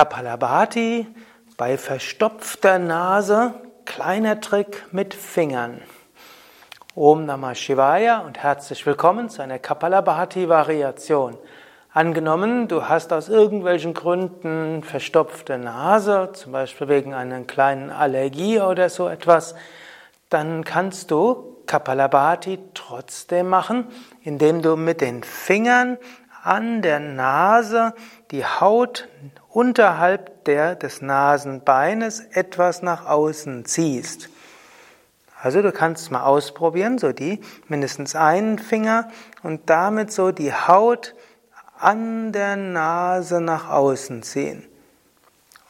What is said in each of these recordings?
Kapalabhati bei verstopfter Nase, kleiner Trick mit Fingern. Om Namah Shivaya und herzlich willkommen zu einer Kapalabhati-Variation. Angenommen, du hast aus irgendwelchen Gründen verstopfte Nase, zum Beispiel wegen einer kleinen Allergie oder so etwas, dann kannst du Kapalabhati trotzdem machen, indem du mit den Fingern an der Nase die Haut unterhalb der des Nasenbeines etwas nach außen ziehst. Also du kannst mal ausprobieren, so die mindestens einen Finger und damit so die Haut an der Nase nach außen ziehen.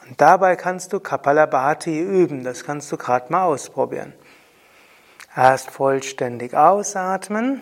Und dabei kannst du Kapalabhati üben, das kannst du gerade mal ausprobieren. Erst vollständig ausatmen,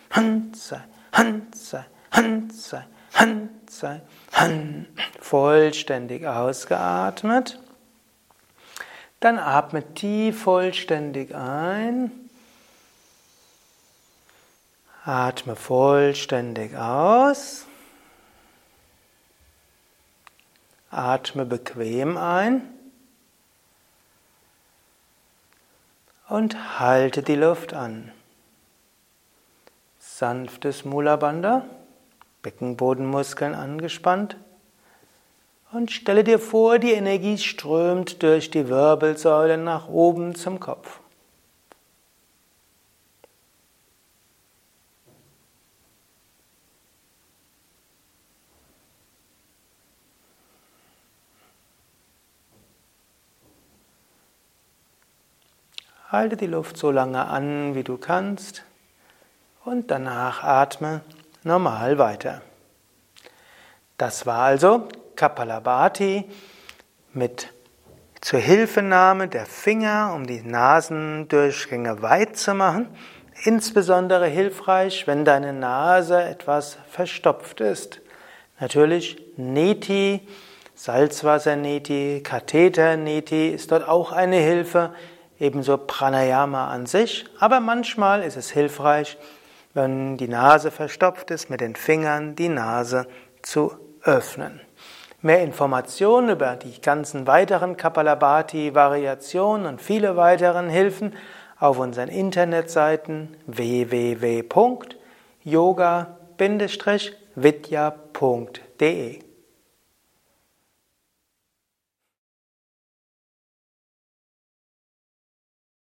Han sei, Han sei, Han sei, Han. Vollständig ausgeatmet. Dann atme tief vollständig ein. Atme vollständig aus. Atme bequem ein. Und halte die Luft an. Sanftes Mula Bandha. Beckenbodenmuskeln angespannt. Und stelle dir vor, die Energie strömt durch die Wirbelsäule nach oben zum Kopf. Halte die Luft so lange an, wie du kannst, und danach atme normal weiter. Das war also Kapalabhati mit zur Hilfenahme der Finger, um die Nasendurchgänge weit zu machen. Insbesondere hilfreich, wenn deine Nase etwas verstopft ist. Natürlich Neti, Salzwasser-Neti, Katheter-Neti ist dort auch eine Hilfe, ebenso Pranayama an sich, aber manchmal ist es hilfreich, wenn die Nase verstopft ist, mit den Fingern die Nase zu öffnen. Mehr Informationen über die ganzen weiteren Kapalabhati-Variationen und viele weiteren Hilfen auf unseren Internetseiten www.yoga-vidya.de